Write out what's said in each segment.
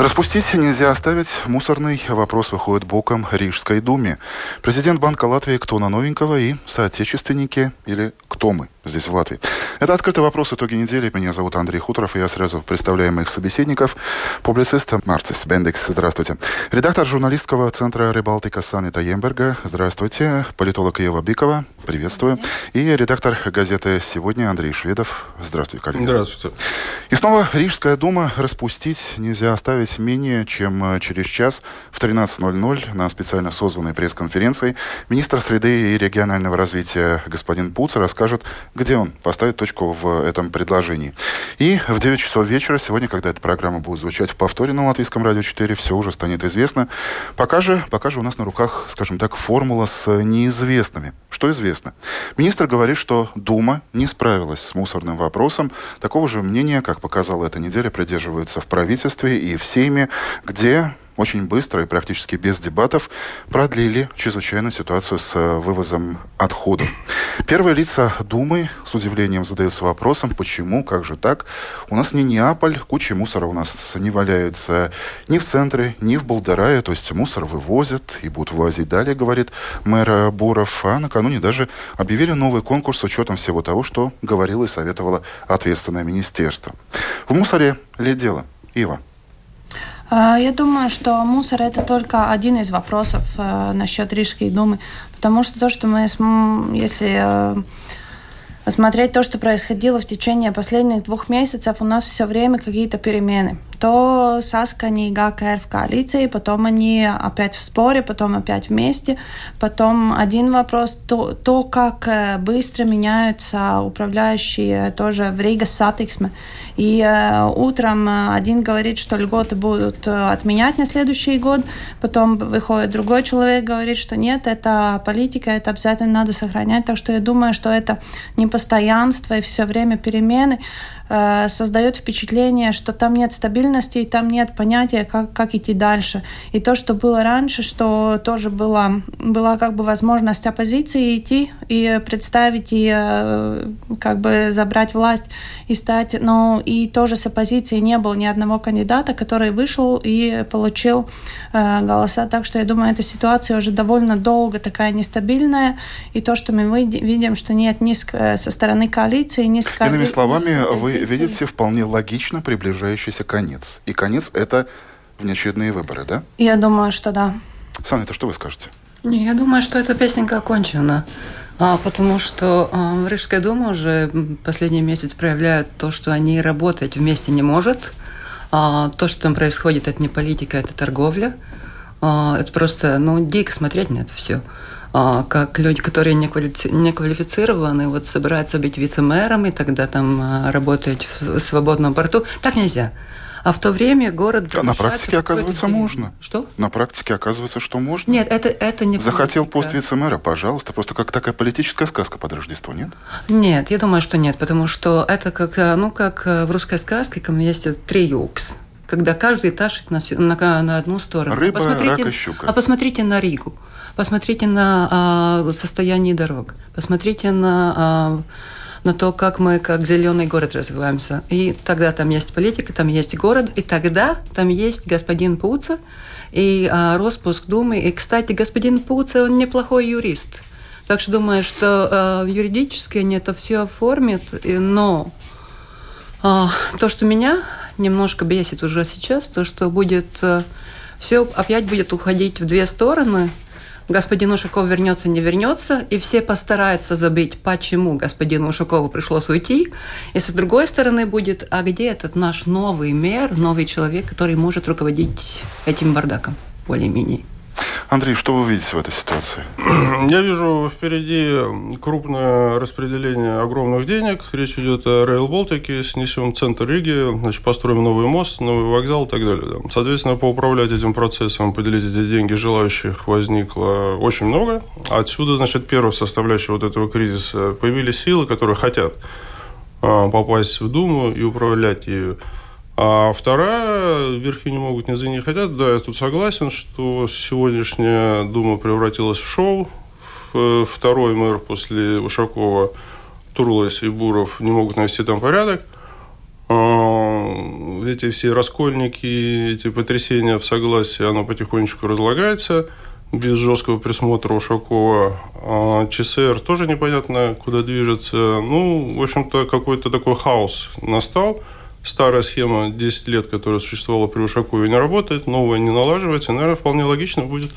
Распустить нельзя оставить. Мусорный вопрос выходит боком Рижской думе. Президент Банка Латвии кто на новенького и соотечественники или кто мы здесь в Латвии. Это «Открытый вопрос. Итоги недели». Меня зовут Андрей Хуторов, и я сразу представляю моих собеседников. Публицист Марцис Бендекс. Здравствуйте. Редактор журналистского центра «Рыбалтика» Санита Емберга. Здравствуйте. Политолог Ева Бикова. Приветствую. И редактор газеты «Сегодня» Андрей Шведов. Здравствуйте, коллеги. Здравствуйте. И снова Рижская дума распустить нельзя оставить менее чем через час в 13.00 на специально созванной пресс-конференции министр среды и регионального развития господин Пуц расскажет, где он поставит точку в этом предложении. И в 9 часов вечера сегодня, когда эта программа будет звучать в повторе на Латвийском радио 4, все уже станет известно. Пока же, пока же у нас на руках, скажем так, формула с неизвестными. Что известно? Министр говорит, что Дума не справилась с мусорным вопросом. Такого же мнения, как показала эта неделя, придерживаются в правительстве и в Сейме, где очень быстро и практически без дебатов продлили чрезвычайную ситуацию с э, вывозом отходов. Первые лица Думы с удивлением задаются вопросом, почему, как же так? У нас не Неаполь, куча мусора у нас не валяется ни в центре, ни в Болдерае, то есть мусор вывозят и будут вывозить далее, говорит мэр Буров. А накануне даже объявили новый конкурс с учетом всего того, что говорило и советовало ответственное министерство. В мусоре ли дело? Ива. А, я думаю, что мусор это только один из вопросов э, насчет Рижской думы, потому что то, что мы, если э, смотреть то, что происходило в течение последних двух месяцев, у нас все время какие-то перемены то Саскани и ГКР в коалиции, потом они опять в споре, потом опять вместе. Потом один вопрос, то, то как э, быстро меняются управляющие тоже в Рига Сатиксме. И э, утром э, один говорит, что льготы будут э, отменять на следующий год, потом выходит другой человек, говорит, что нет, это политика, это обязательно надо сохранять. Так что я думаю, что это непостоянство и все время перемены. Э, создает впечатление, что там нет стабильности, и там нет понятия, как, как идти дальше. И то, что было раньше, что тоже было, была как бы возможность оппозиции идти и представить, и э, как бы забрать власть и стать... Но и тоже с оппозицией не было ни одного кандидата, который вышел и получил э, голоса. Так что я думаю, эта ситуация уже довольно долго такая нестабильная. И то, что мы видим, что нет ни со стороны коалиции, ни с Иными словами, вы видите вполне логично приближающийся конец. И конец – это внеочередные выборы, да? Я думаю, что да. Саня, это что вы скажете? Не, я думаю, что эта песенка окончена. А, потому что а, Рижская дума уже последний месяц проявляет то, что они работать вместе не может. А, то, что там происходит, это не политика, это торговля. А, это просто, ну, дико смотреть на это все. А, как люди, которые не, квалифицированы, вот собираются быть вице-мэром и тогда там а, работать в свободном порту. Так нельзя. А в то время город... А на практике, оказывается, можно. Что? На практике, оказывается, что можно. Нет, это, это не Захотел политика. пост вице-мэра, пожалуйста. Просто как такая политическая сказка под Рождество, нет? Нет, я думаю, что нет. Потому что это как, ну, как э, в русской сказке, есть три юкс когда каждый тащит на, на, на одну сторону. Рыба, посмотрите, рак и щука. А посмотрите на Ригу. Посмотрите на а, состояние дорог, посмотрите на, а, на то, как мы как зеленый город развиваемся. И тогда там есть политика, там есть город, и тогда там есть господин Пуца и а, распуск Думы. И, кстати, господин Пуца, он неплохой юрист. Так что думаю, что а, юридически они это все оформят, но то, что меня немножко бесит уже сейчас, то, что будет а, все опять будет уходить в две стороны – господин Ушаков вернется, не вернется, и все постараются забыть, почему господину Ушакову пришлось уйти. И с другой стороны будет, а где этот наш новый мэр, новый человек, который может руководить этим бардаком более-менее? Андрей, что вы видите в этой ситуации? Я вижу впереди крупное распределение огромных денег. Речь идет о Rail Baltic, снесем центр Риги, значит, построим новый мост, новый вокзал и так далее. Соответственно, поуправлять этим процессом, поделить эти деньги желающих возникло очень много. Отсюда, значит, первая составляющая вот этого кризиса. Появились силы, которые хотят а, попасть в Думу и управлять ею. А вторая, верхи не могут, низы не хотят. Да, я тут согласен, что сегодняшняя Дума превратилась в шоу. Второй мэр после Ушакова, Турлайс и Буров не могут навести там порядок. А, эти все раскольники, эти потрясения в согласии, оно потихонечку разлагается без жесткого присмотра Ушакова. А ЧСР тоже непонятно, куда движется. Ну, в общем-то, какой-то такой хаос настал – старая схема 10 лет, которая существовала при Ушакове, не работает, новая не налаживается. Наверное, вполне логично будет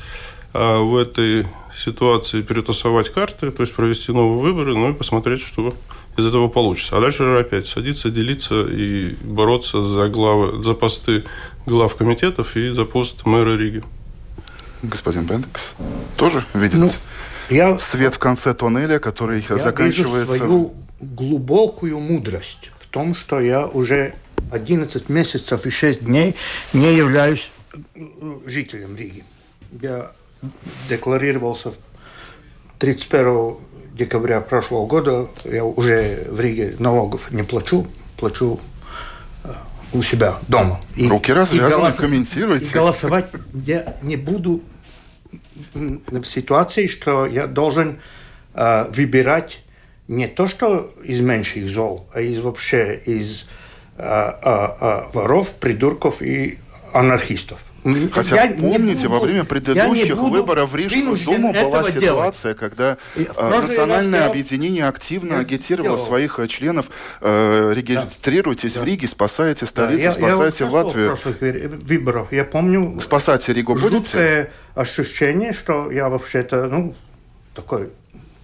а, в этой ситуации перетасовать карты, то есть провести новые выборы, ну и посмотреть, что из этого получится. А дальше же опять садиться, делиться и бороться за, главы, за посты глав комитетов и за пост мэра Риги. Господин Бендекс тоже видит ну, я, свет в конце туннеля, который я заканчивается... Вижу свою глубокую мудрость том, что я уже 11 месяцев и 6 дней не являюсь э, жителем Риги. Я декларировался 31 декабря прошлого года. Я уже в Риге налогов не плачу, плачу э, у себя дома. И, Руки развязаны, и голос... комментируйте. И голосовать я не буду в ситуации, что я должен э, выбирать не то, что из меньших зол, а из вообще из а, а, а, воров, придурков и анархистов. Хотя я помните, буду, во время предыдущих выборов в Рижскую Думу была ситуация, делать. когда э, национальное раз объединение активно агитировало сделал. своих э, членов э, регистрируйтесь да. в Риге, спасайте столицу, да. спасайте я, я Латвию. выборов. Я помню. Спасать Ригу будете? ощущение, что я вообще-то ну такой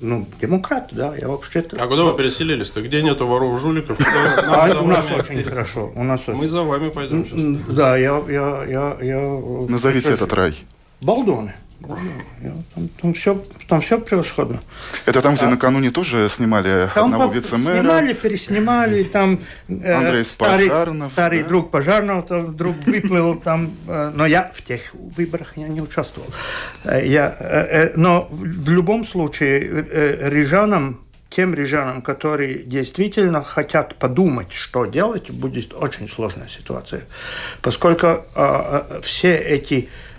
ну, демократ, да, я вообще-то... А куда вы переселились-то? Где нету воров, жуликов? А у нас очень хорошо. Мы за вами пойдем сейчас. Да, я... я, я Назовите этот рай. Балдоны. Там, там, все, там все превосходно. Это там, где а, накануне тоже снимали там одного вице-мэра? Снимали, переснимали, там э, Андрей старый, Пожарнов, старый да? друг Пожарного, там вдруг выплыл там, э, но я в тех выборах я не участвовал. Э, я, э, э, но в любом случае э, э, рижанам тем рижанам, которые действительно хотят подумать, что делать, будет очень сложная ситуация. Поскольку э, э, все эти Э,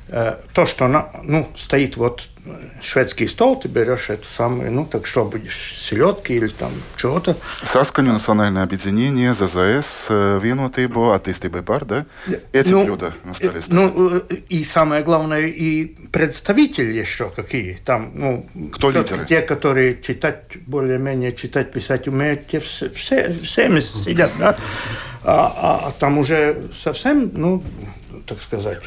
то, что на, ну, стоит вот э, шведский стол, ты берешь это самое, ну, так что будешь, селедки или там чего-то. Saskaņu национальное объединение, ЗЗС, э, vienotību, attīstībai par, да? Эти ну, блюда на столе стоят. Ну, и самое главное, и представители еще какие там, ну... Кто лидеры? Те, которые читать, более-менее читать, писать умеют, те все, все, всеми сидят, да? А, а там уже совсем, ну, так сказать,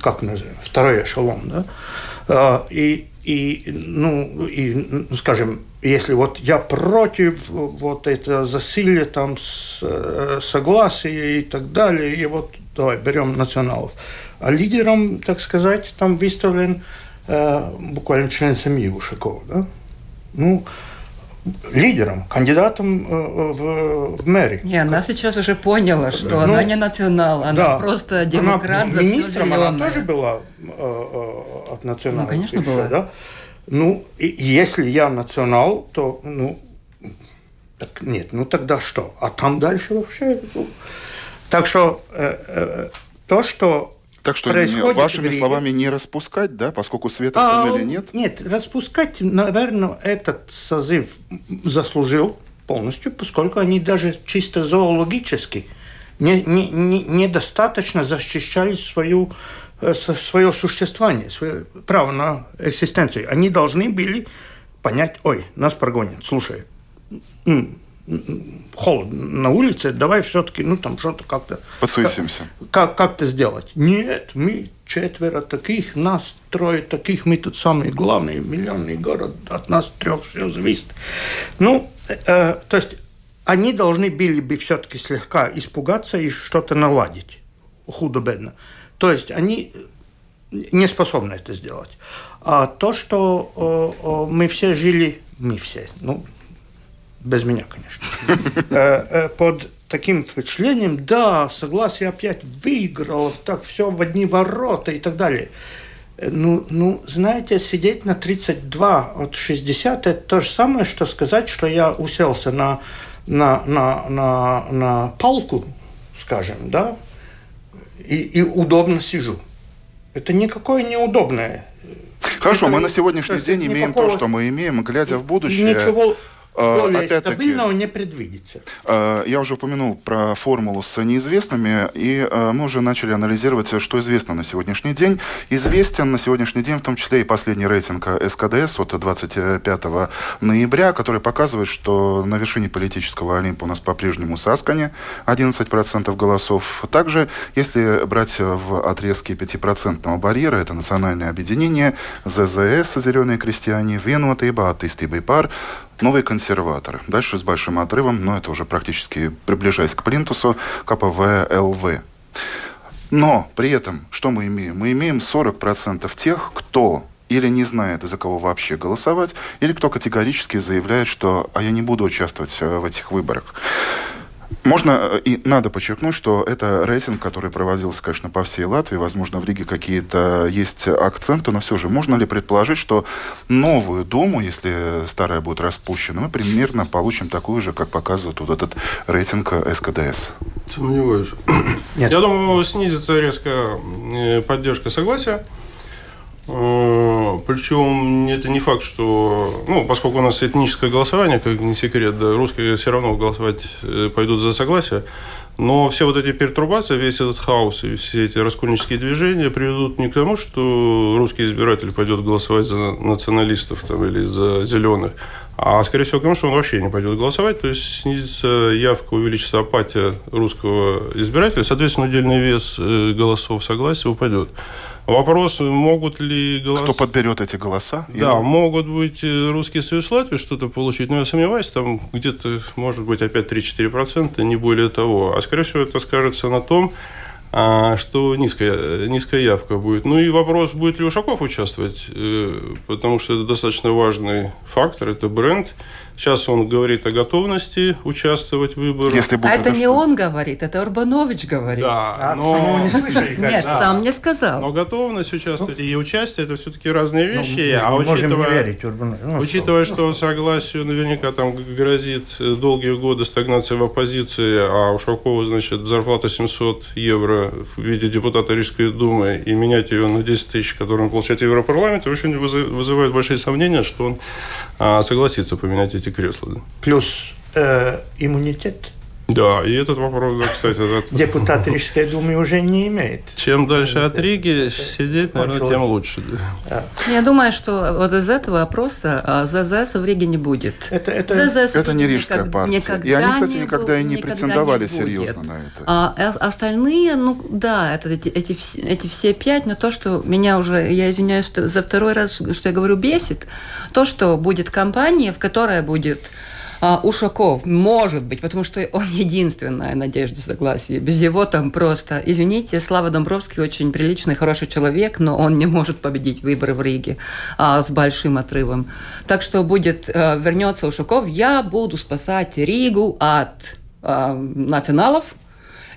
как назовем, второй эшелон, да, а, и, и, ну, и, скажем, если вот я против вот это засилия, там, с, э, согласия и так далее, и вот давай берем националов. А лидером, так сказать, там выставлен э, буквально член семьи Ушакова, да? Ну, лидером, кандидатом э, в, в мэри. Не, она сейчас уже поняла, что ну, она не национал, она да, просто демократ она, за министром она тоже была э, э, от национала. Ну, конечно, пишу, была. Да? Ну, и, если я национал, то, ну, так нет, ну тогда что? А там дальше вообще... Ну, так что э, э, то, что так что, не, вашими словами, не распускать, да, поскольку света в туннеле а, нет? Нет, распускать, наверное, этот созыв заслужил полностью, поскольку они даже чисто зоологически не, не, не, недостаточно защищали свою, э, свое существование, свое право на экзистенцию. Они должны были понять, ой, нас прогонят, слушай, холодно на улице, давай все-таки, ну, там что-то как-то... Подсуетимся. Как, как-то сделать. Нет, мы четверо таких, нас трое таких, мы тут самые главные, миллионный город, от нас трех все зависит. Ну, э, то есть они должны были бы все-таки слегка испугаться и что-то наладить. Худо-бедно. То есть они не способны это сделать. А то, что мы все жили, мы все, ну, без меня, конечно, под таким впечатлением, да, согласие опять выиграло, так все в одни ворота и так далее. Ну, ну, знаете, сидеть на 32 от 60 – это то же самое, что сказать, что я уселся на, на, на, на, на палку, скажем, да, и, и удобно сижу. Это никакое неудобное. Хорошо, это, мы на сегодняшний день имеем то, что мы имеем, глядя в будущее. Ничего более стабильного не предвидится. А, я уже упомянул про формулу с неизвестными, и а, мы уже начали анализировать, что известно на сегодняшний день. Известен на сегодняшний день в том числе и последний рейтинг СКДС от 25 ноября, который показывает, что на вершине политического Олимпа у нас по-прежнему Саскани, 11% голосов. Также, если брать в отрезке 5% барьера, это национальное объединение, ЗЗС, Зеленые крестьяне, Венуата и Баатисты Байпар, новые консерваторы. Дальше с большим отрывом, но это уже практически приближаясь к плинтусу, КПВ ЛВ. Но при этом что мы имеем? Мы имеем 40% тех, кто или не знает, за кого вообще голосовать, или кто категорически заявляет, что «а я не буду участвовать э, в этих выборах». Можно э, и надо подчеркнуть, что это рейтинг, который проводился, конечно, по всей Латвии. Возможно, в Риге какие-то есть акценты, но все же можно ли предположить, что новую Думу, если старая будет распущена, мы примерно получим такую же, как показывает вот этот рейтинг СКДС? Сомневаюсь. Нет. Я думаю, снизится резко э, поддержка согласия. Э, Причем это не факт, что, ну, поскольку у нас этническое голосование, как не секрет, да, русские все равно голосовать э, пойдут за согласие, но все вот эти пертурбации, весь этот хаос и все эти раскольнические движения приведут не к тому, что русский избиратель пойдет голосовать за националистов там, или за зеленых, а скорее всего к тому, что он вообще не пойдет голосовать, то есть снизится явка, увеличится апатия русского избирателя, соответственно, удельный вес э, голосов согласия упадет. Вопрос, могут ли голоса... Кто подберет эти голоса? Да, Или... могут быть э, русские союз Латвии что-то получить, но я сомневаюсь, там где-то может быть опять 3-4%, не более того. А скорее всего это скажется на том, а, что низкая, низкая явка будет. Ну и вопрос, будет ли Ушаков участвовать, э, потому что это достаточно важный фактор, это бренд. Сейчас он говорит о готовности участвовать в выборах. Если будет, а это, это не что? он говорит, это Урбанович говорит. Да, а, но... не слышали, Нет, да. сам не сказал. Но готовность участвовать ну, и участие – это все-таки разные ну, вещи. Ну, а учитывая, верить, ну, учитывая что, что согласию наверняка там грозит долгие годы стагнация в оппозиции, а Ушакова, значит, зарплата 700 евро в виде депутата Рижской думы и менять ее на 10 тысяч, которые он получает в Европарламенте, очень вызывает большие сомнения, что он а, согласится поменять эти кресла. Да. Плюс э, иммунитет. Да, и этот вопрос, да, кстати... Этот... Депутат Рижской думы уже не имеет. Чем дальше от Риги сидеть, наверное, тем лучше. Да. Я думаю, что вот из этого опроса а, ЗЗС в Риге не будет. Это, это, ЗЗС это не рижская никак, партия. Никогда и они, кстати, никогда был, и не претендовали не серьезно на это. А, а остальные, ну да, это, эти, эти, эти все пять, но то, что меня уже, я извиняюсь за второй раз, что я говорю, бесит, то, что будет компания, в которой будет а, Ушаков, может быть, потому что он единственная надежда согласия. Без него там просто, извините, Слава Домбровский очень приличный, хороший человек, но он не может победить выборы в Риге а, с большим отрывом. Так что будет, а, вернется Ушаков, я буду спасать Ригу от а, националов,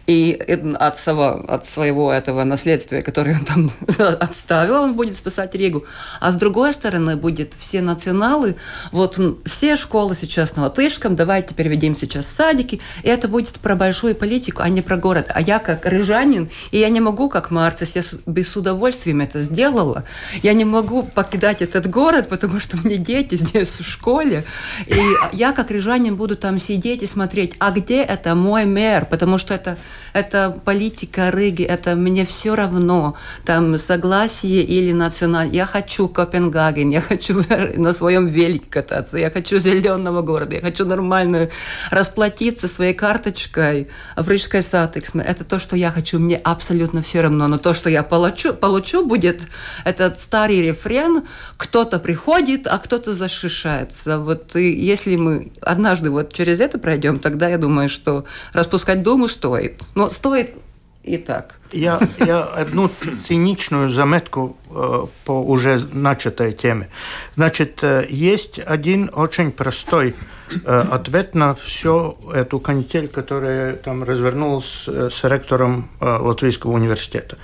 и от, своего, от своего этого наследствия, которое он там отставил, он будет спасать Ригу. А с другой стороны, будет все националы, вот все школы сейчас на латышском, давайте переведем сейчас садики, и это будет про большую политику, а не про город. А я как рыжанин, и я не могу, как Марцис, я без удовольствия это сделала, я не могу покидать этот город, потому что мне дети здесь в школе, и я как рыжанин буду там сидеть и смотреть, а где это мой мэр, потому что это это политика Риги, это мне все равно, там согласие или националь. Я хочу Копенгаген, я хочу на своем велике кататься, я хочу зеленого города, я хочу нормально расплатиться своей карточкой в Рижской Сатексме. Это то, что я хочу, мне абсолютно все равно. Но то, что я получу, получу будет этот старый рефрен, кто-то приходит, а кто-то защищается. Вот и если мы однажды вот через это пройдем, тогда я думаю, что распускать Думу стоит. Но стоит и так. Я, я одну циничную заметку э, по уже начатой теме. Значит, э, есть один очень простой э, ответ на всю эту канитель, которая там развернулась э, с ректором э, Латвийского университета.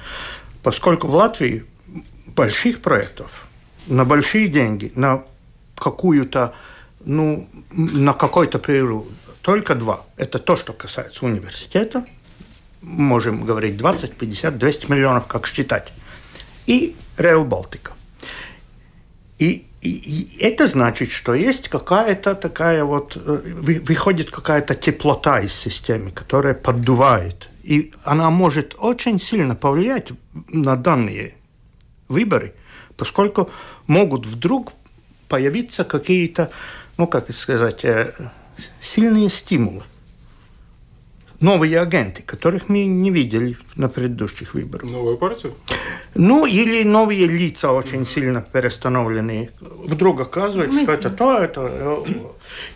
Поскольку в Латвии больших проектов на большие деньги, на какую-то, ну, на какой-то период только два. Это то, что касается университета. Можем говорить 20, 50, 200 миллионов, как считать. И Rail Балтика. И, и, и это значит, что есть какая-то такая вот, э, выходит какая-то теплота из системы, которая поддувает. И она может очень сильно повлиять на данные выборы, поскольку могут вдруг появиться какие-то, ну, как сказать, э, сильные стимулы. Новые агенты, которых мы не видели на предыдущих выборах. Новая партия? Ну, или новые лица очень сильно перестановленные. Вдруг оказывается, что это то, это... Э,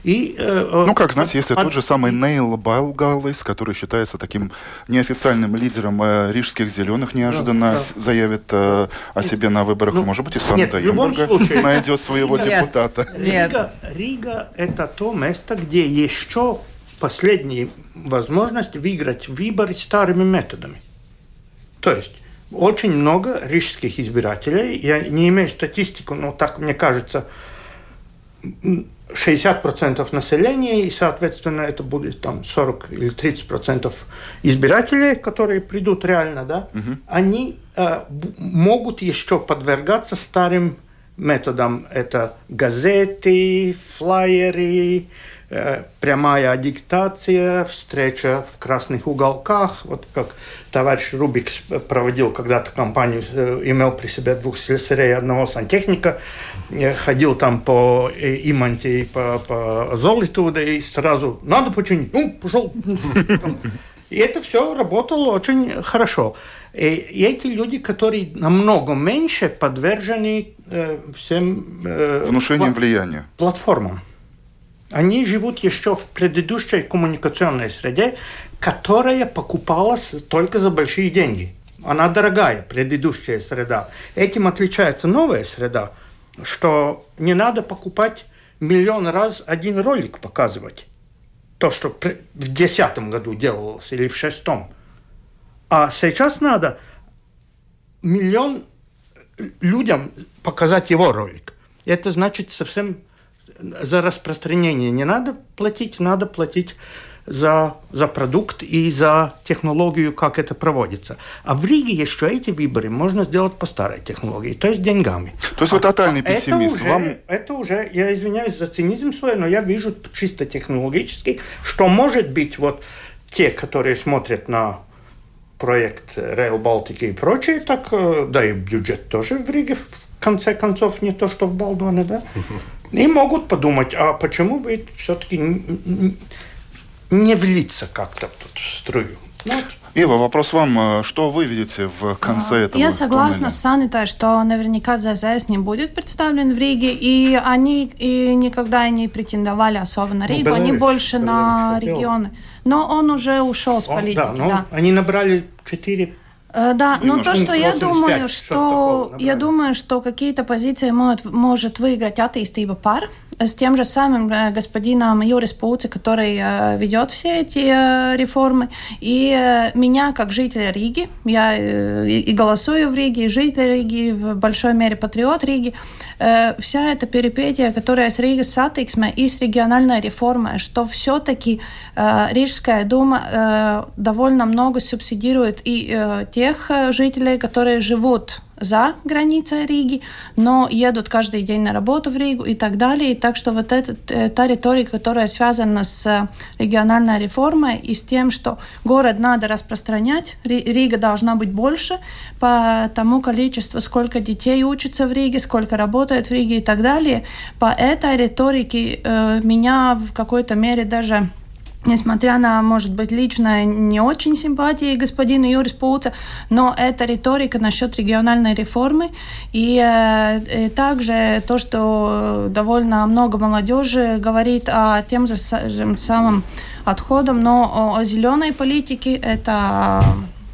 и, э, э, ну, как знать, если от... тот же самый Нейл Байлгаллис, который считается таким неофициальным лидером э, рижских зеленых, неожиданно да, да. заявит э, о себе на выборах, ну, может быть, и Санта Юмбурга случае... найдет своего депутата. Рига, Рига – это то место, где еще последняя возможность выиграть выборы старыми методами. То есть очень много рижских избирателей, я не имею статистику, но так мне кажется, 60% населения, и, соответственно, это будет там 40 или 30% избирателей, которые придут реально, да, угу. они э, могут еще подвергаться старым методам. Это газеты, флайеры, прямая агитация, встреча в красных уголках, вот как товарищ Рубик проводил когда-то кампанию, э, имел при себе двух слесарей и одного сантехника, э, ходил там по Иманте и по, по Золиту, и сразу надо починить, ну, пошел. И это все работало очень хорошо. И эти люди, которые намного меньше подвержены всем... Внушением влияния. Платформам. Они живут еще в предыдущей коммуникационной среде, которая покупалась только за большие деньги. Она дорогая, предыдущая среда. Этим отличается новая среда, что не надо покупать миллион раз один ролик показывать. То, что в 2010 году делалось или в шестом. А сейчас надо миллион людям показать его ролик. Это значит совсем за распространение не надо платить, надо платить за, за продукт и за технологию, как это проводится. А в Риге еще эти выборы можно сделать по старой технологии, то есть деньгами. То есть а, вы тотальный пессимист. Это уже, Вам... это уже, я извиняюсь за цинизм свой, но я вижу чисто технологически, что может быть вот те, которые смотрят на проект Rail Балтики и прочее, так, э, да и бюджет тоже в Риге в конце концов не то, что в Балдоне, да? И могут подумать, а почему бы все-таки не влиться как-то в струю? Вот. Ива, вопрос вам. Что вы видите в конце а, этого Я согласна туннеля? с Санитой, что наверняка ЗЗС не будет представлен в Риге, и они и никогда не претендовали особо на ну, Ригу, ну, они больше на регионы. Но он уже ушел с политики. Да, да. Они набрали 4 Э, да, но ну, то, что я думаю, что я думаю, что какие-то позиции может, может выиграть attīstība пар с тем же самым э, господином Юрис Пуци, который э, ведет все эти реформы. И меня, как жителя Риги, я и голосую в Риге, и житель Риги, в большой мере патриот Риги, вся эта перипетия, которая с Рига сатиксме и с региональной реформой, что все-таки Рижская дума довольно много субсидирует и тех жителей, которые живут за границей Риги, но едут каждый день на работу в Ригу и так далее. И так что вот эта э, та риторика, которая связана с региональной реформой и с тем, что город надо распространять, Рига должна быть больше по тому количеству, сколько детей учатся в Риге, сколько работает в Риге и так далее. По этой риторике э, меня в какой-то мере даже Несмотря на, может быть, лично не очень симпатии господина Юрис Пуца, но это риторика насчет региональной реформы. И, э, и также то, что довольно много молодежи говорит о тем же самым отходом, но о, о зеленой политике, это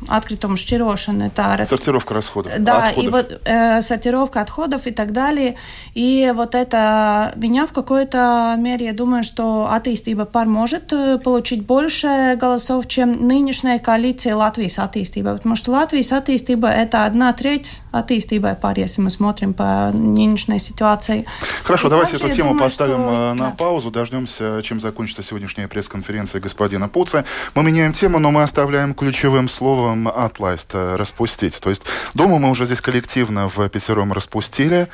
atkritumu šķirošana. Tā, Сортировка расходов. Да, отходов. и вот э, сортировка отходов и так далее. И вот это меня в какой-то мере, я думаю, что attīstība пар может э, получить больше голосов, чем нынешняя коалиция Латвийс attīstība. Потому что Латвийс attīstība это одна треть attīstībai пар, если мы смотрим по нынешней ситуации. Хорошо, И давайте также эту тему думаю, поставим что- э, на да. паузу, дождемся, чем закончится сегодняшняя пресс-конференция господина Пуца. Мы меняем тему, но мы оставляем ключевым словом «атлайст» э, распустить. То есть Думу мы уже здесь коллективно в пятером распустили.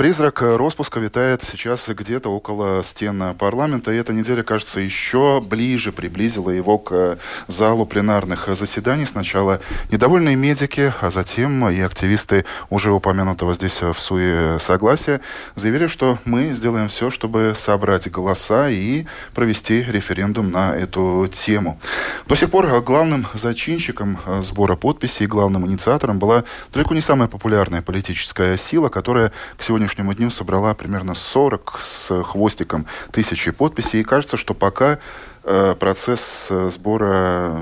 Призрак распуска витает сейчас где-то около стен парламента, и эта неделя, кажется, еще ближе приблизила его к э, залу пленарных заседаний. Сначала недовольные медики, а затем и активисты уже упомянутого здесь в СУЕ согласия заявили, что мы сделаем все, чтобы собрать голоса и провести референдум на эту тему. До сих пор главным зачинщиком э, сбора подписей, главным инициатором была далеко не самая популярная политическая сила, которая к сегодняшнему дню собрала примерно 40 с хвостиком тысячи подписей. И кажется, что пока э, процесс э, сбора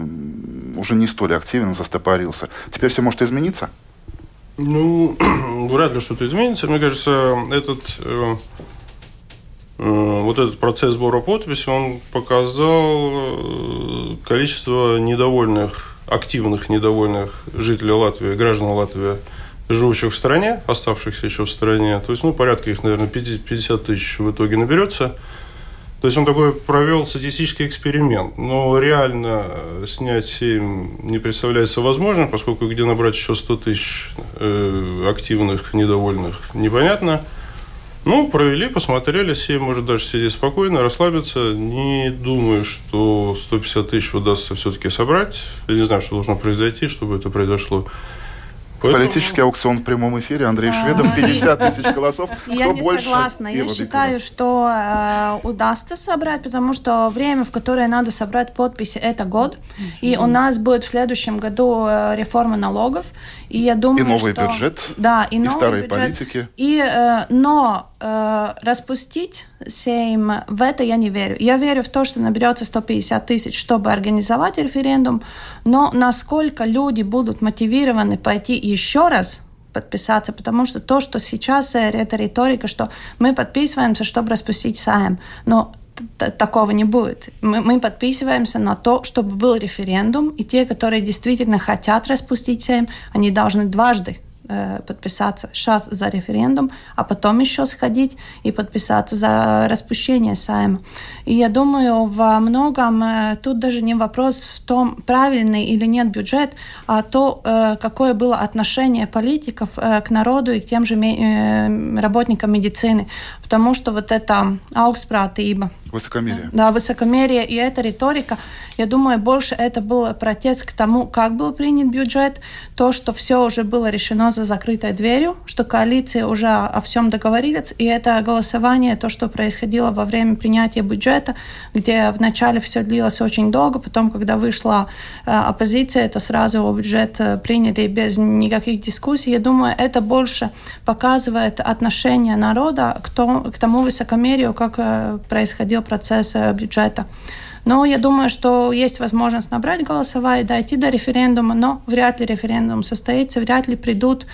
уже не столь активен, застопорился. Теперь все может измениться? Ну, вряд ли что-то изменится. Мне кажется, этот э, э, вот этот процесс сбора подписей, он показал э, количество недовольных, активных недовольных жителей Латвии, граждан Латвии, живущих в стране, оставшихся еще в стране. То есть, ну, порядка их, наверное, 50 50 тысяч в итоге наберется. То есть он такой провел статистический эксперимент. Но реально э, снять 7 не представляется возможным, поскольку где набрать еще 100 тысяч э, активных, недовольных, непонятно. Ну, провели, посмотрели, 7 может даже сидеть спокойно, расслабиться. Не думаю, что 150 тысяч удастся все-таки собрать. Я не знаю, что должно произойти, чтобы это произошло. Поэтому- Политический аукцион в прямом эфире. Андрей Шведов, 50 тысяч голосов. Я Кто не больше? согласна. Я считаю, что э, удастся собрать, потому что время, в которое надо собрать подписи, это год. И у нас будет в следующем году э, реформа налогов. И я думаю, И новый что- бюджет, Да, и, и новый старые бюджет. политики. И, э, но э, распустить Сейм, в это я не верю. Я верю в то, что наберется 150 тысяч, чтобы организовать референдум, но насколько люди будут мотивированы пойти еще раз подписаться, потому что то, что сейчас э, это риторика, что мы подписываемся, чтобы распустить Сайм, но такого не будет. Мы, мы подписываемся на то, чтобы был референдум, и те, которые действительно хотят распустить Сейм, они должны дважды подписаться сейчас за референдум, а потом еще сходить и подписаться за распущение Сайма. И я думаю, во многом э, тут даже не вопрос в том, правильный или нет бюджет, а то, э, какое было отношение политиков э, к народу и к тем же э, работникам медицины. Потому что вот это аукстпратība, Высокомерие. да, высокомерие и эта риторика, я думаю, больше это был протест к тому, как был принят бюджет, то, что все уже было решено за закрытой дверью, что коалиция уже о всем договорились, и это голосование, то, что происходило во время принятия бюджета, где вначале все длилось очень долго, потом, когда вышла э, оппозиция, то сразу бюджет э, приняли без никаких дискуссий. Я думаю, это больше показывает отношение народа к, то- к тому высокомерию, как э, происходил процесс э, бюджета. Но я думаю, что есть возможность набрать голосовая, дойти до референдума, но вряд ли референдум состоится, вряд ли придут,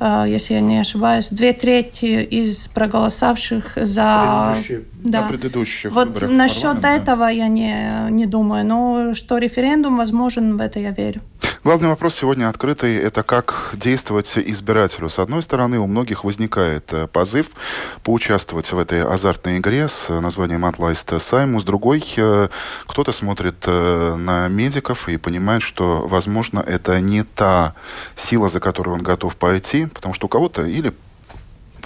э, если я не ошибаюсь, две трети из проголосовавших за... Предыдущие. На предыдущих Вот выборах в насчет да. этого я не, не думаю, но что референдум возможен, в это я верю. Главный вопрос сегодня открытый – это как действовать избирателю. С одной стороны, у многих возникает э, позыв поучаствовать в этой азартной игре с названием «Атлайст Сайму». С другой, э, кто-то смотрит э, на медиков и понимает, что, возможно, это не та сила, за которую он готов пойти, потому что у кого-то или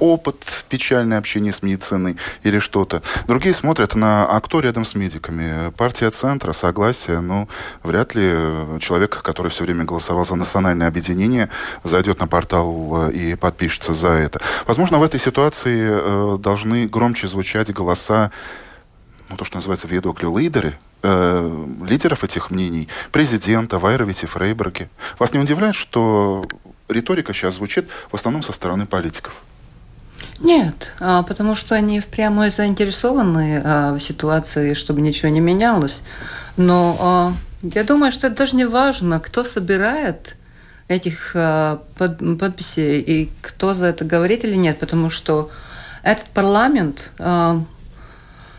опыт, печальное общение с медициной или что-то. Другие смотрят на а кто рядом с медиками. Партия центра, согласие, ну, вряд ли человек, который все время голосовал за национальное объединение, зайдет на портал э, и подпишется за это. Возможно, в этой ситуации э, должны громче звучать голоса ну, то, что называется ведоклю лидеры, э, лидеров этих мнений, президента, Вайровити, Фрейберги. Вас не удивляет, что риторика сейчас звучит в основном со стороны политиков? Нет, а, потому что они впрямую заинтересованы а, в ситуации, чтобы ничего не менялось. Но а, Я думаю, что это даже не важно, кто собирает этих под, подписей и кто за это говорит или нет, потому что этот парламент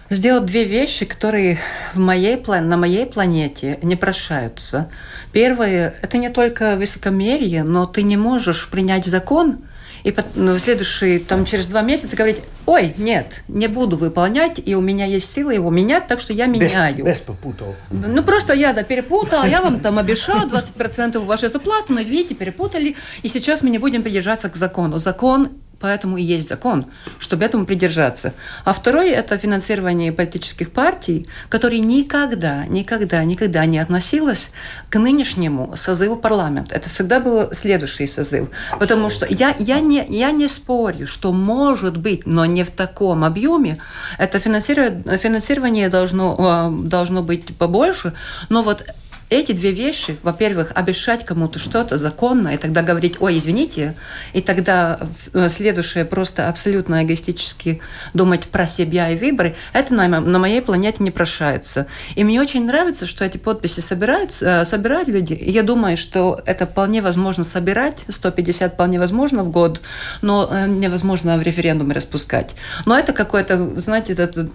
сделал две вещи, которые в моей, на моей планете не прощаются. Первое – это не только высокомерие, но ты не можешь принять закон – и ну, в следующие, там, через два месяца говорить, ой, нет, не буду выполнять, и у меня есть силы его менять, так что я меняю. Без, без попутал. Ну, просто я, да, перепутал, я вам там обещал 20% вашей зарплаты, но, извините, перепутали, и сейчас мы не будем придержаться к закону. Закон Поэтому и есть закон, чтобы этому придержаться. А второе – это финансирование политических партий, которые никогда, никогда, никогда не относилось к нынешнему созыву парламента. Это всегда был следующий созыв. Потому что я, я, не, я не спорю, что может быть, но не в таком объеме. Это финансирование, финансирование должно, э, должно быть побольше. Но вот эти две вещи, во-первых, обещать кому-то что-то законно, и тогда говорить, ой, извините, и тогда э, следующее просто абсолютно эгоистически думать про себя и выборы, это на, на моей планете не прощается. И мне очень нравится, что эти подписи собирают, э, собирают люди. Я думаю, что это вполне возможно собирать, 150 вполне возможно в год, но э, невозможно в референдуме распускать. Но это какой-то, знаете, этот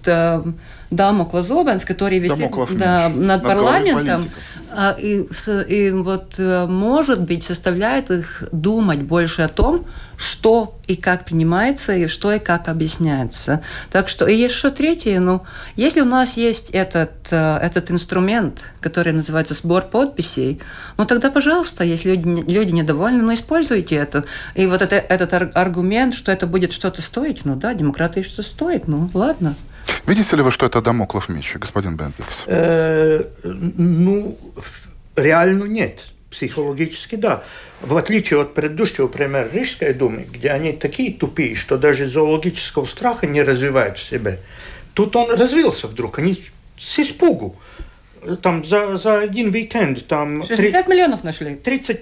Дамокла Зобенс, который висит да, над, над парламентом. А, и, и вот, э, может быть, составляет их думать больше о том, что и как принимается, и что и как объясняется. Так что и еще третье, ну, если у нас есть этот, э, этот инструмент, который называется сбор подписей, ну тогда, пожалуйста, если люди, люди недовольны, ну используйте это. И вот это, этот аргумент, что это будет что-то стоить, ну да, демократия что стоит, ну ладно. Видите ли вы, что это домоклов меч, господин Бензикс? Э, ну, реально нет. Психологически да. В отличие от предыдущего примера Рижской думы, где они такие тупые, что даже зоологического страха не развивают в себе, тут он развился вдруг. Они с испугу там за, за один уикенд там 60 3, миллионов нашли. 30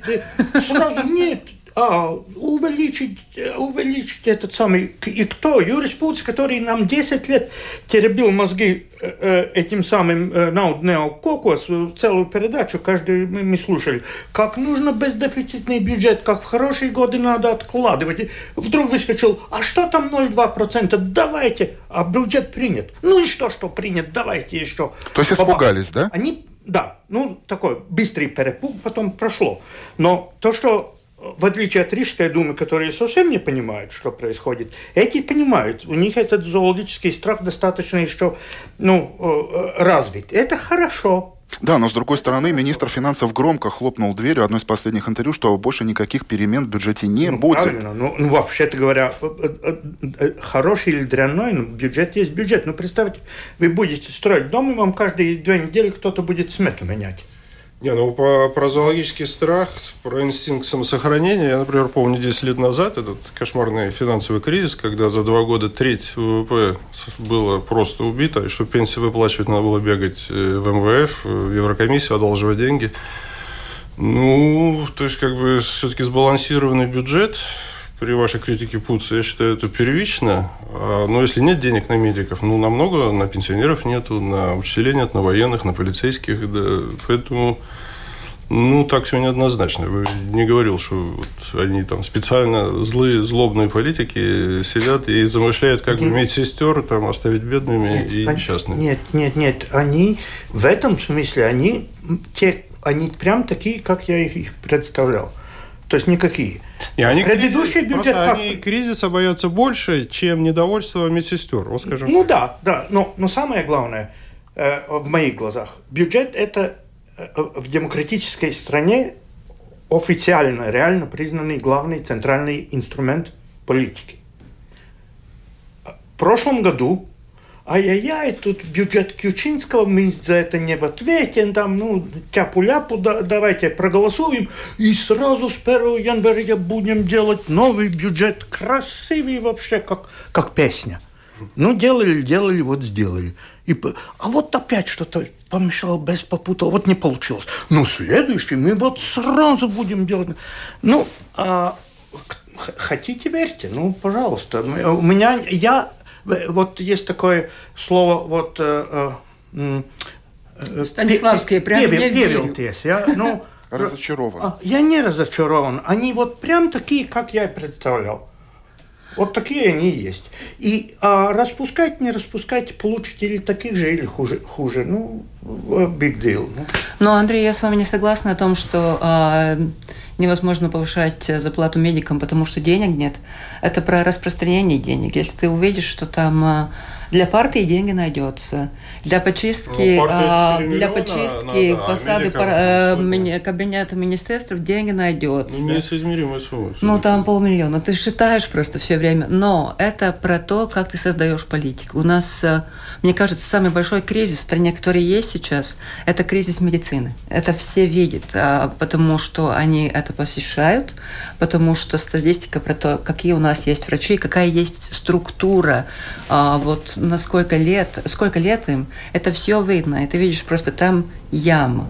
сразу нет а, увеличить, увеличить этот самый... И кто? Юрис Пуц, который нам 10 лет теребил мозги э, э этим самым э, Науднео Кокос, целую передачу, каждый мы, мы слушали, как нужно бездефицитный бюджет, как в хорошие годы надо откладывать. И вдруг выскочил, а что там 0,2%? Давайте. А бюджет принят. Ну и что, что принят? Давайте еще. То есть испугались, да? Они, да, ну такой быстрый перепуг потом прошло. Но то, что в отличие от Рижской думы, которые совсем не понимают, что происходит, эти понимают. У них этот зоологический страх достаточно еще ну, э, развит. Это хорошо. Да, но с другой стороны, министр финансов громко хлопнул дверью одной из последних интервью, что больше никаких перемен в бюджете не ну, будет. Правильно. Ну, ну вообще-то говоря, э, э, хороший или дрянной, но бюджет есть бюджет. Ну, представьте, вы будете строить дом, и вам каждые две недели кто-то будет смету менять. Не, ну по, про зоологический страх, про инстинкт самосохранения, я, например, помню 10 лет назад этот кошмарный финансовый кризис, когда за два года треть ВВП было просто убито, и чтобы пенсии выплачивать, надо было бегать э, в МВФ, в Еврокомиссию, одалживать деньги. Ну, то есть, как бы, все-таки сбалансированный бюджет, при вашей критике ПУЦ, я считаю, это первично. А, но если нет денег на медиков, ну, намного на пенсионеров нету, на учителей нет, на военных, на полицейских, да, поэтому... Ну, так все неоднозначно. Вы не говорил, что вот они там специально злые, злобные политики сидят и замышляют, как нет. медсестер там оставить бедными нет, и несчастными. Нет, нет, нет. Они в этом смысле, они те, они прям такие, как я их, их представлял. То есть никакие. И они Предыдущий кризис, бюджет как... они кризиса боятся больше, чем недовольство медсестер. Вот скажем. Ну да, да. Но, но самое главное э, в моих глазах, бюджет это э, в демократической стране официально, реально признанный главный центральный инструмент политики. В прошлом году ай-яй-яй, тут бюджет Кючинского, мы за это не в ответе, там, ну, тяпу-ляпу, да, давайте проголосуем, и сразу с 1 января будем делать новый бюджет, красивый вообще, как, как песня. Ну, делали, делали, вот сделали. И, а вот опять что-то помешало, без попутал, вот не получилось. Ну, следующий мы вот сразу будем делать. Ну, а, хотите, верьте, ну, пожалуйста. У меня, я вот есть такое слово, вот, э, э, Станиславские прям не Певелties, ja? ну, Разочарован. Я не разочарован. Они вот прям такие, как я и представлял. Вот такие они и есть. И а, распускать, не распускать, получить или таких же, или хуже, хуже ну, big deal. Ну. Но, Андрей, я с вами не согласна о том, что а, невозможно повышать зарплату медикам, потому что денег нет. Это про распространение денег. Если ты увидишь, что там а, для партии деньги найдется. Для почистки, ну, а, для почистки надо, фасады пар, э, кабинета министерств деньги найдется. Ну, несоизмеримая сумма. Ну, там полмиллиона. Ты считаешь просто все время. Но это про то, как ты создаешь политику. У нас, э, мне кажется, самый большой кризис в стране, который есть сейчас, это кризис медицины. Это все видят, а, потому что они это посещают, потому что статистика про то, какие у нас есть врачи, какая есть структура а, вот на сколько лет, сколько лет им, это все видно. И ты видишь просто там яма.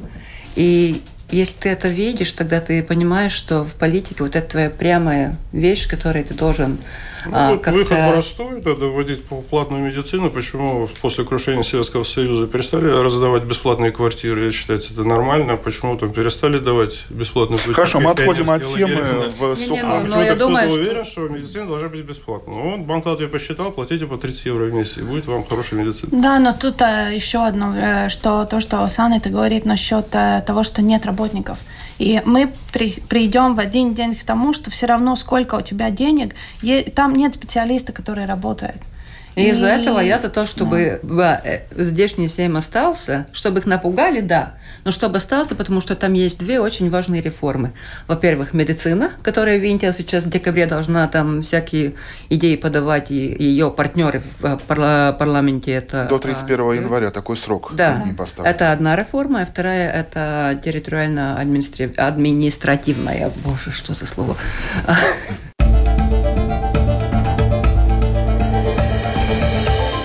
И если ты это видишь, тогда ты понимаешь, что в политике вот это твоя прямая вещь, которой ты должен ну, а, вот выход простой, это вводить платную медицину. Почему после крушения Советского Союза перестали раздавать бесплатные квартиры? Считается, это нормально. Почему там перестали давать бесплатные квартиры? Хорошо, мы отходим от темы в сухом. А почему-то кто-то уверен, что медицина должна быть бесплатной. Ну, вот банк Латвии посчитал, платите по 30 евро в месяц, и будет вам хорошая медицина. Да, но тут а, еще одно, э, что то, что Саня это говорит насчет а, того, что нет работников. И мы при, придем в один день к тому, что все равно сколько у тебя денег, там нет специалиста, который работает. И, из-за этого я за то, чтобы да. Э, здешний семь остался, чтобы их напугали, да, но чтобы остался, потому что там есть две очень важные реформы. Во-первых, медицина, которая Винтия сейчас в декабре должна там всякие идеи подавать, и ее партнеры в э, парла- парламенте это... До 31 а, января такой срок да. не поставлен. Это одна реформа, а вторая это территориально-административная. Боже, что за слово?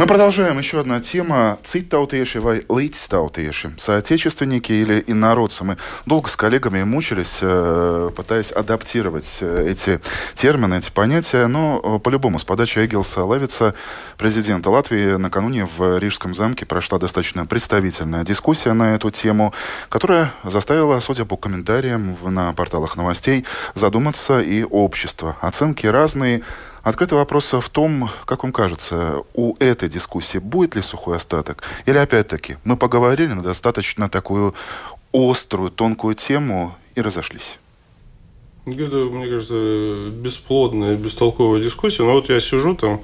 Мы продолжаем. Еще одна тема. Цитаутейши vai līdztautieši. Соотечественники или инородцы. Мы долго с коллегами мучились, э, пытаясь адаптировать э, эти термины, эти понятия. Но э, по-любому, с подачи Эгилса Левица, президента Латвии, накануне в Рижском замке прошла достаточно представительная дискуссия на эту тему, которая заставила, судя по комментариям на порталах новостей, задуматься и общество. Оценки разные. Открытый вопрос в том, как вам кажется, у этой дискуссии будет ли сухой остаток? Или опять-таки мы поговорили на достаточно такую острую, тонкую тему и разошлись? Это, мне кажется, бесплодная, бестолковая дискуссия. Но вот я сижу там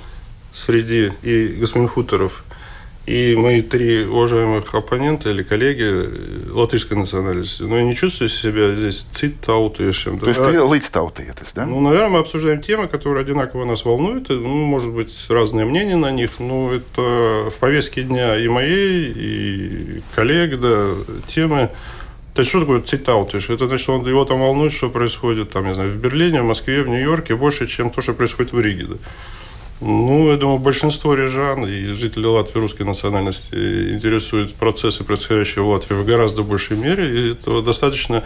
среди и господин Хуторов, и мои три уважаемых оппонента или коллеги э, латышской национальности, но я не чувствую себя здесь цитаутышем. То есть ты лыцтаутыетес, да? Ну, наверное, мы обсуждаем темы, которые одинаково нас волнуют. Ну, может быть, разные мнения на них, но это в повестке дня и моей, и коллег, да, темы. То есть, что такое цитаутыш? Это значит, он, его там волнует, что происходит, там, не знаю, в Берлине, в Москве, в Нью-Йорке, больше, чем то, что происходит в Риге. Да? Ну, я думаю, большинство рижан и жителей Латвии русской национальности интересуют процессы, происходящие в Латвии в гораздо большей мере. И этого достаточно,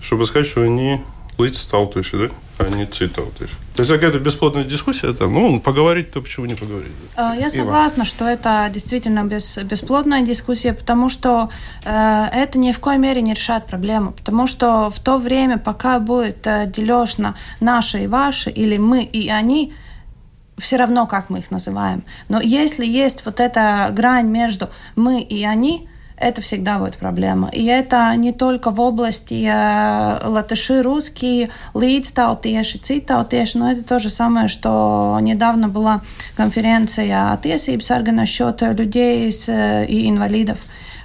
чтобы сказать, что они лицтаутыши, да? а не цитаутыши. То есть какая-то бесплодная дискуссия там, ну, поговорить-то почему не поговорить? Да? Я согласна, что это действительно без, бесплодная дискуссия, потому что э, это ни в коей мере не решает проблему, потому что в то время, пока будет э, дележ на наши и ваши, или мы и они, все равно, как мы их называем. Но если есть вот эта грань между мы и они, это всегда будет проблема. И это не только в области э, латыши, русские, līdztautieši, citautieši, но это то же самое, что недавно была конференция о tiesību sarganošot людей с, э, и инвалидов.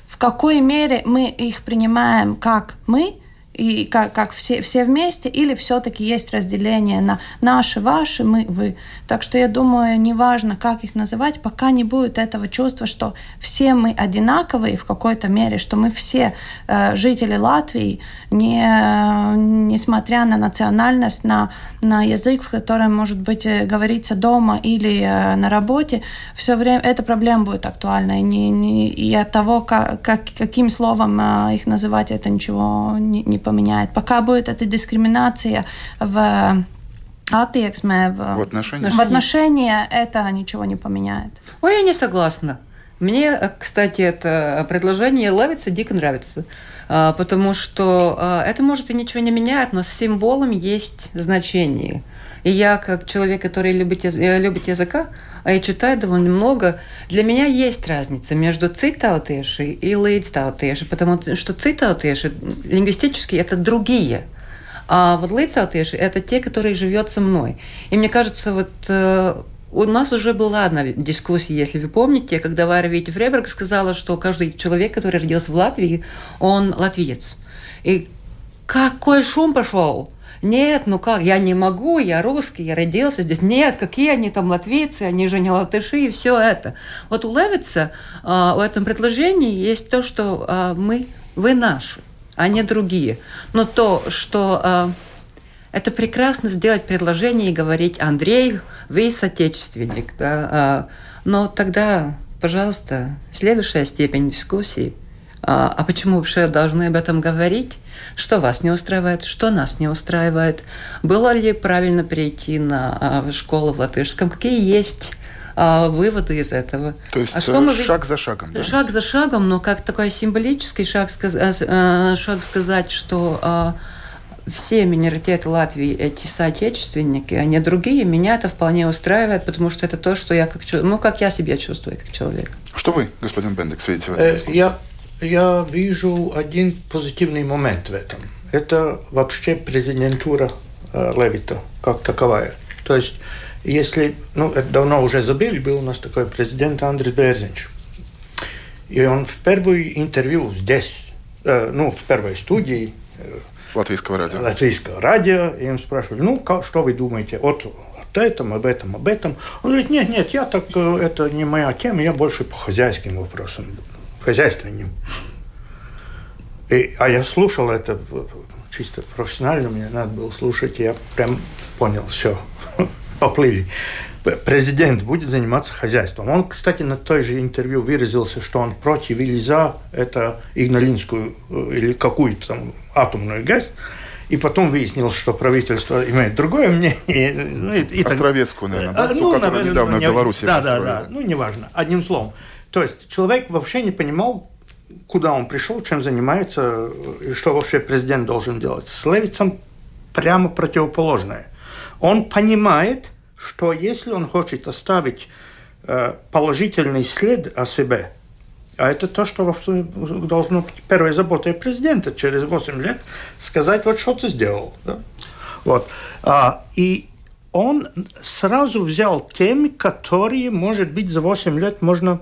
В какой мере мы их принимаем как мы – и как, как все, все вместе, или все-таки есть разделение на наши, ваши, мы, вы. Так что я думаю, неважно, как их называть, пока не будет этого чувства, что все мы одинаковые в какой-то мере, что мы все э, жители Латвии, не, несмотря на национальность, на, на язык, в котором, может быть, э, говорится дома или э, на работе, все время эта проблема будет актуальна. И, не, не, и от того, как, как, каким словом э, их называть, это ничего не, не поменяет. Пока будет эта дискриминация в Attieksmē в, В отношениях? в отношении это ничего не поменяет. Ой, я не согласна. Мне, э, кстати, это предложение Левица дико нравится, а, потому что а, это может и ничего не меняет, но с символом есть значение. И я, как человек, который любит, э, любит языка, а и читает довольно много, для меня есть разница между цитаутеши и лейдстаутеши, потому что цитаутеши лингвистически это другие. А вот лейдстаутеши это те, которые живет со мной. И мне кажется, вот э, у нас уже была одна дискуссия, если вы помните, когда Варя Вити Фреберг сказала, что каждый человек, который родился в Латвии, он латвиец. И какой шум пошел? Нет, ну как, я не могу, я русский, я родился здесь. Нет, какие они там латвийцы, они же не латыши и все это. Вот у Левица а, в этом предложении есть то, что а, мы, вы наши, а не другие. Но то, что а, это прекрасно сделать предложение и говорить, Андрей, вы соотечественник. Да? а, Но тогда, пожалуйста, следующая степень дискуссии. А а почему вообще должны об этом говорить? Что вас не устраивает? Что нас не устраивает? Было ли правильно перейти на а, школу в латышском? Какие есть выводы из этого? То есть А э, что мы ви- шаг за шагом. да? Шаг за шагом, но как такой символический шаг, сказ- э, э, шаг сказать, что все миноритеты Латвии эти соотечественники, а не другие, меня это вполне устраивает, потому что это то, что я как ну как я себя чувствую как человек. Что вы, господин Бендекс, видите в этом Э? Я, я вижу один позитивный момент в этом. Это вообще президентура э, Левита как таковая. То есть, если, ну, это давно уже забыли, был у нас такой президент Андрей Берзинч. И он в первую интервью здесь, э, ну, в первой студии э, Латвийского радио. латвийского радио, и им спрашивали, ну, ка- что вы думаете от, от этом, об этом, об этом. Он говорит, нет, нет, я так, э, это не моя тема, я больше по хозяйским вопросам, хозяйственным. И, а я слушал это в- чисто профессионально, мне надо было слушать, и я прям понял, все, поплыли. Президент будет заниматься хозяйством. Он, кстати, на той же интервью выразился, что он против или за это игналинскую э, или какую-то там атомную газ. И потом выяснилось, что правительство имеет другое мнение. Ну, и- и Островецкую, наверное, да? а, Ту, которую наверное, недавно ну, в не- Беларуси Да, да, построили. да. Ну, неважно. Одним словом. То есть человек вообще не понимал, куда он пришел, чем занимается, и что вообще президент должен делать. С Левицем прямо противоположное. Он понимает, что если он хочет оставить э, положительный след о себе, а это то, что должно быть первой заботой президента через 8 лет, сказать, вот что ты сделал. да. Вот. А, и он сразу взял темы, которые, может быть, за 8 лет можно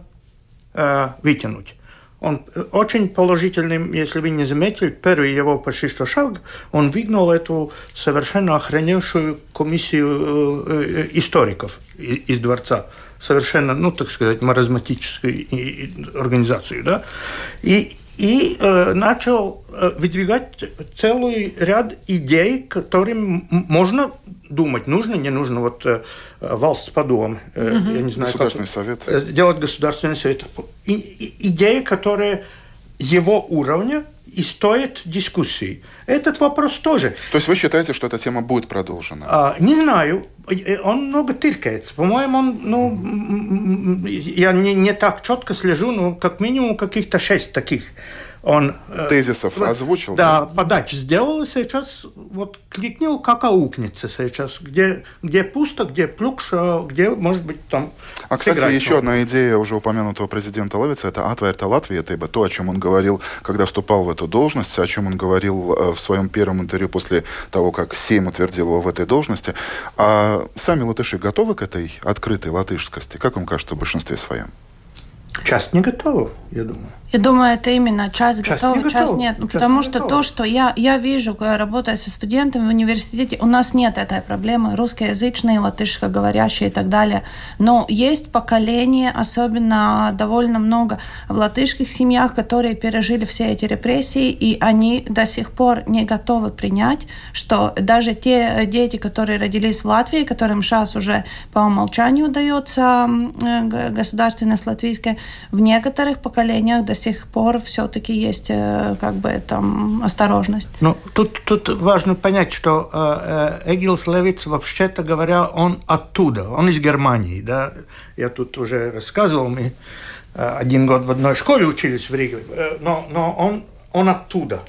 э, вытянуть. Он очень положительный, если вы не заметили, первый его почти что шаг, он выгнал эту совершенно охреневшую комиссию э, э, историков из дворца. Совершенно, ну, так сказать, маразматическую организацию, да. И, и э, начал э, выдвигать целый ряд идей, которым можно думать, нужно, не нужно. Вот э, Валс подум, э, я не знаю, как- Государственный совет. э, делать государственный совет. И, и- идеи, которые его уровня и стоят дискуссии. Этот вопрос тоже. То есть вы считаете, что эта тема будет продолжена? А, не знаю, он много тыркается. По-моему, он, ну, я не, не так четко слежу, но как минимум каких-то шесть таких он... э, Тезисов вот, озвучил? Да, подач сделал, и сейчас вот кликнул, как аукнется сейчас. Где, где пусто, где плюкш, где, может быть, там... А, кстати, еще можно. одна идея уже упомянутого президента Левица – это «Атвērta Латвия», это то, о чем он говорил, когда вступал в эту должность, о чем он говорил э, в своем первом интервью после того, как Сейм утвердил его в этой должности. А сами латыши готовы к этой открытой латышскости? Как вам кажется, в большинстве своем? Часть не готова, я думаю. Я думаю, это именно Часть готова, не готова, нет. Ну, часть потому не что готова. то, что я, я вижу, когда работая со студентами в университете, у нас нет этой проблемы, русскоязычные, латышскоговорящие и так далее. Но есть поколение, особенно довольно много в латышских семьях, которые пережили все эти репрессии, и они до сих пор не готовы принять, что даже те дети, которые родились в Латвии, которым сейчас уже по умолчанию дается э, государственность латвийская, в некоторых поколениях до сих пор все-таки есть э, как бы там осторожность. Ну, тут, тут важно понять, что э, Эгилс Левиц, вообще-то говоря, он оттуда, он из Германии, да. Я тут уже рассказывал, мы один год в одной школе учились в Риге, но, но он, он оттуда.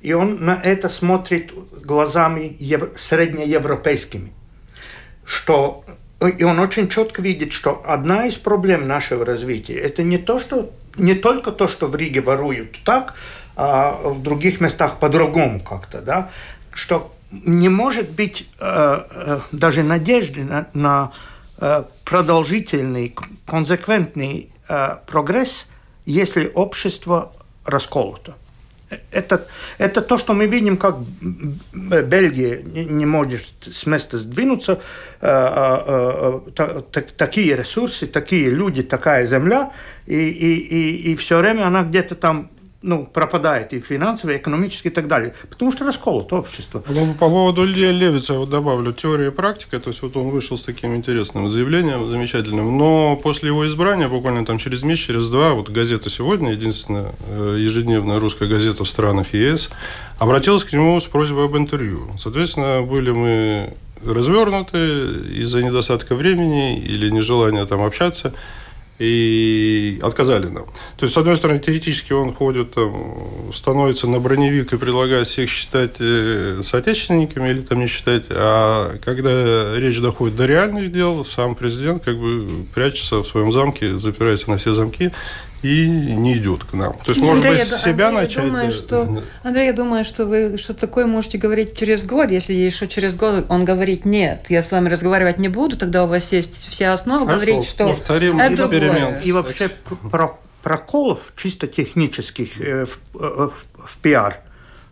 И он на это смотрит глазами ев... среднеевропейскими. Что и он очень четко видит, что одна из проблем нашего развития это не то, что не только то, что в Риге воруют так, а в других местах по-другому как-то, да, что не может быть э, э, даже надежды на, на э, продолжительный, консеквентный э, прогресс, если общество расколото. Это, это то, что мы видим, как Бельгия не, может с места сдвинуться. Э, э, э, такие ресурсы, такие люди, такая земля, и, и, и, и все время она где-то там ну, пропадает и финансово, и экономически и так далее. Потому что расколото общество. По, по поводу Левица вот добавлю теория и практика. То есть вот он вышел с таким интересным заявлением, замечательным. Но после его избрания, буквально там через месяц, через два, вот газета «Сегодня», единственная э, ежедневная русская газета в странах ЕС, обратилась к нему с просьбой об интервью. Соответственно, были мы развернуты из-за недостатка времени или нежелания там общаться – и отказали нам. То есть, с одной стороны, теоретически он ходит, там, становится на броневик и предлагает всех считать э, соотечественниками или там не считать, а когда речь доходит до реальных дел, сам президент как бы прячется в своем замке, запирается на все замки и не идет к нам. То есть, может Андрей, быть, с себя Андрей, начать. Думаю, да. что, Андрей, я думаю, что вы что такое можете говорить через год, если еще через год он говорит нет, я с вами разговаривать не буду, тогда у вас есть вся основа Хорошо. говорить, что Повторим это эксперимент. И вообще про проколов чисто технических э, в, э, в, в пиар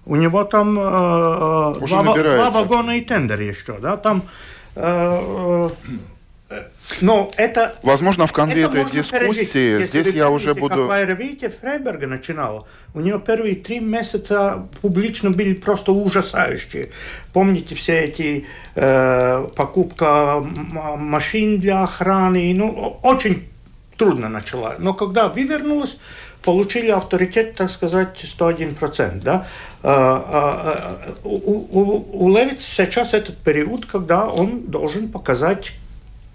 у него там э, э два, два вагона и тендер еще, да, там э, но это... Возможно, в конве этой дискуссии пережить. здесь я уже буду... Как Вайра Фрейберга начинала, у нее первые три месяца публично были просто ужасающие. Помните все эти э, покупка машин для охраны? Ну, очень трудно начала. Но когда вывернулась, получили авторитет, так сказать, 101%. Да? Э, э, э, у, у, у Левиц сейчас этот период, когда он должен показать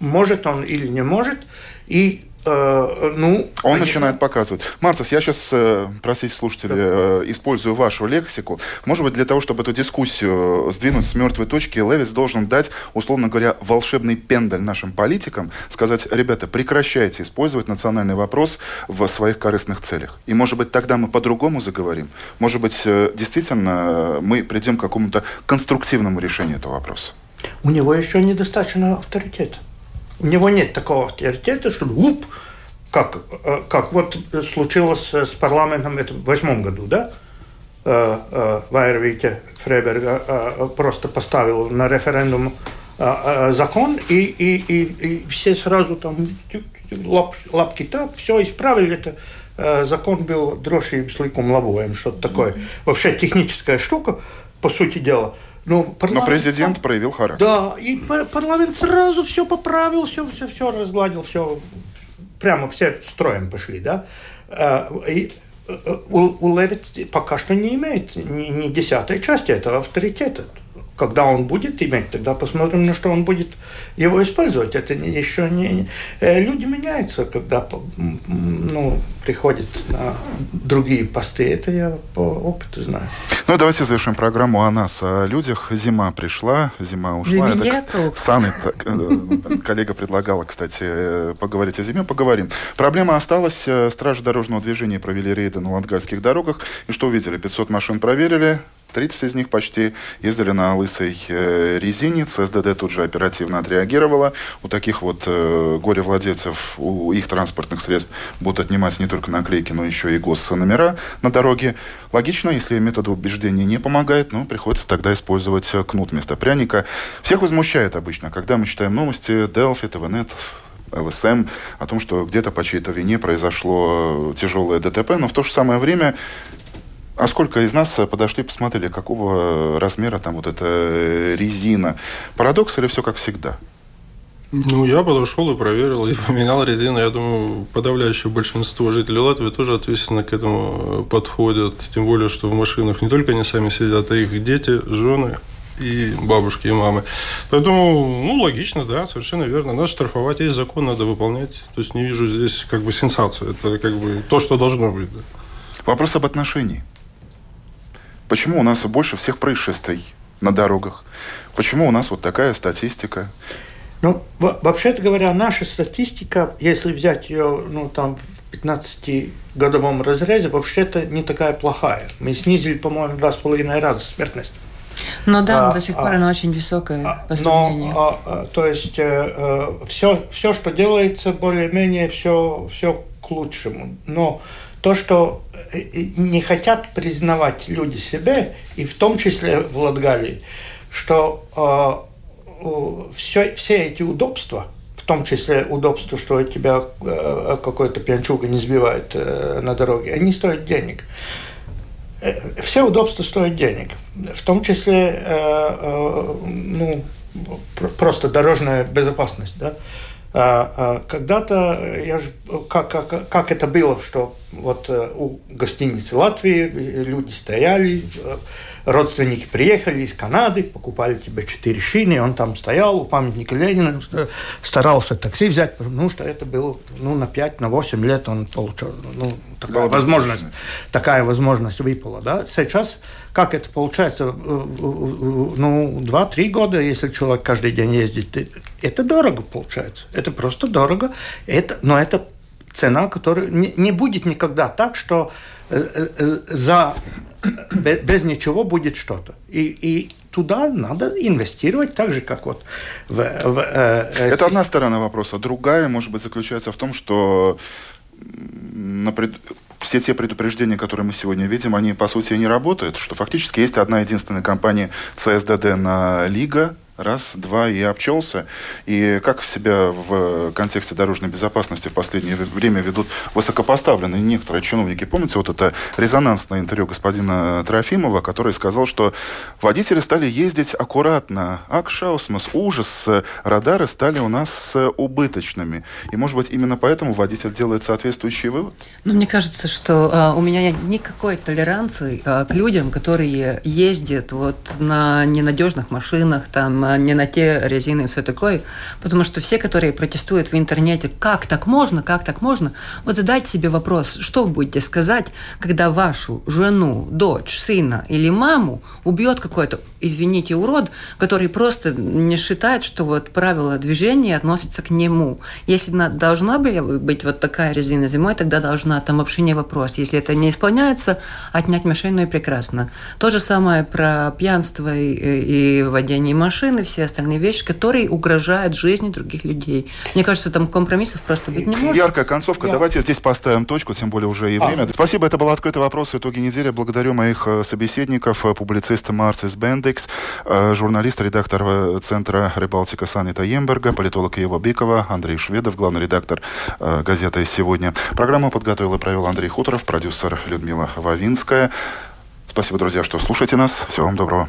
может он или не может, и э, ну, он конечно... начинает показывать. Мартас, я сейчас, э, простите слушатели, э, использую вашу лексику. Может быть, для того, чтобы эту дискуссию сдвинуть с мертвой точки, Левис должен дать, условно говоря, волшебный пендаль нашим политикам, сказать, ребята, прекращайте использовать национальный вопрос в своих корыстных целях. И, может быть, тогда мы по-другому заговорим. Может быть, действительно, мы придем к какому-то конструктивному решению этого вопроса. У него еще недостаточно авторитета. У него нет такого авторитета, что уп, как, э, как вот случилось с парламентом это в восьмом году, да? Э, э, Вайервите Фреберга просто поставил на референдум закон, и, и, и, и все сразу там лап, лапки так, все исправили это. Закон был дрожжи с ликом лавуем, что-то такое. Вообще техническая штука, по сути дела. Но, Но президент проявил характер. Да, и парламент сразу все поправил, все, все, все разгладил, все прямо все строем пошли, да. А, и э, у, у Левит пока что не имеет ни, ни десятой части этого авторитета. Когда он будет иметь, тогда посмотрим, на что он будет его использовать. Это еще не... Э, люди меняются, когда ну, приходят на другие посты. Это я по опыту знаю. Ну, давайте завершим программу о нас, о людях. Зима пришла, зима ушла. Зимы Это, Саны, э, коллега предлагала, кстати, э, поговорить о зиме. Поговорим. Проблема осталась. Стражи дорожного движения провели рейды на латгальских дорогах. И что увидели? 500 машин проверили, 30 из них почти ездили на лысой э, резине. ЦСДД тут же оперативно отреагировала. У таких вот э, горе-владельцев, у их транспортных средств будут отнимать не только наклейки, но еще и госномера на дороге. Логично, если метод убеждения не помогает, ну, приходится тогда использовать э, кнут вместо пряника. Всех возмущает обычно, когда мы читаем новости Delphi, ТВНет, ЛСМ о том, что где-то по чьей-то вине произошло э, тяжелое ДТП, но в то же самое время а сколько из нас подошли, посмотрели, какого размера там вот эта резина? Парадокс или все как всегда? Ну, я подошел и проверил, и поменял резину. Я думаю, подавляющее большинство жителей Латвии тоже ответственно к этому подходят. Тем более, что в машинах не только они сами сидят, а их дети, жены и бабушки, и мамы. Поэтому, ну, логично, да, совершенно верно. Надо штрафовать, есть закон, надо выполнять. То есть не вижу здесь как бы сенсацию. Это как бы то, что должно быть. Да. Вопрос об отношении. Почему у нас больше всех происшествий на дорогах? Почему у нас вот такая статистика? Ну, вообще-то говоря, наша статистика, если взять ее, ну, там, в 15-годовом разрезе, вообще-то не такая плохая. Мы снизили, по-моему, два с половиной раза смертность. Ну да, а, до сих пор а, она очень высокая а, по сравнению. Но, а, а, то есть э, э, все, все, что делается, более-менее все, все к лучшему. Но то, что э, не хотят признавать люди себе, и в том числе в Латгалии, что э, все, все эти удобства, в том числе удобство, что тебя э, какой-то пьянчуга не сбивает э, на дороге, они стоят денег. Э, все удобства стоят денег, в том числе э, э, ну, просто дорожная безопасность. Да? А, а, когда-то я же, как, как, как это было, что вот у гостиницы Латвии люди стояли, родственники приехали из Канады, покупали тебе четыре шины, он там стоял у памятника Ленина, старался такси взять, потому что это было ну, на 5, на 8 лет он получил, ну, такая возможность, такая возможность выпала. Да? Сейчас как это получается, ну, 2-3 года, если человек каждый день ездит, это дорого получается. Это просто дорого, это, но это цена, которая не, не будет никогда так, что э, э, за без ничего будет что-то. И, и туда надо инвестировать так же, как вот в... в э, э Это одна сторона вопроса. Другая, может быть, заключается в том, что на пред... все те предупреждения, которые мы сегодня видим, они, по сути, не работают, что фактически есть одна единственная компания CSDD на Лига, раз, два и обчелся. И как себя в контексте дорожной безопасности в последнее время ведут высокопоставленные некоторые чиновники. Помните вот это резонансное интервью господина Трофимова, который сказал, что водители стали ездить аккуратно. Акшаусмас, ужас, радары стали у нас убыточными. И, может быть, именно поэтому водитель делает соответствующий вывод? Ну, мне кажется, что а, у меня никакой толеранции а, к людям, которые ездят вот на ненадежных машинах, там, не на те резины и все такое. Потому что все, которые протестуют в интернете, как так можно, как так можно, вот задайте себе вопрос, что вы будете сказать, когда вашу жену, дочь, сына или маму убьет какой-то, извините, урод, который просто не считает, что вот правила движения относятся к нему. Если должна быть вот такая резина зимой, тогда должна, там вообще не вопрос. Если это не исполняется, отнять машину и прекрасно. То же самое про пьянство и, и водение машин машины, все остальные вещи, которые угрожают жизни других людей. Мне кажется, там компромиссов просто быть не может. Яркая концовка. Я... Давайте здесь поставим точку, тем более уже и а. время. Спасибо, это был открытый вопрос итоги недели. Благодарю моих э, собеседников, э, публициста Марцис Бендекс, э, журналист, редактор Центра Рыбалтика Санита Емберга, политолог Ева Бикова, Андрей Шведов, главный редактор газеты «Сегодня». Программу подготовил и провел Андрей Хуторов, продюсер Людмила Вавинская. Спасибо, друзья, что слушаете нас. Всего вам доброго.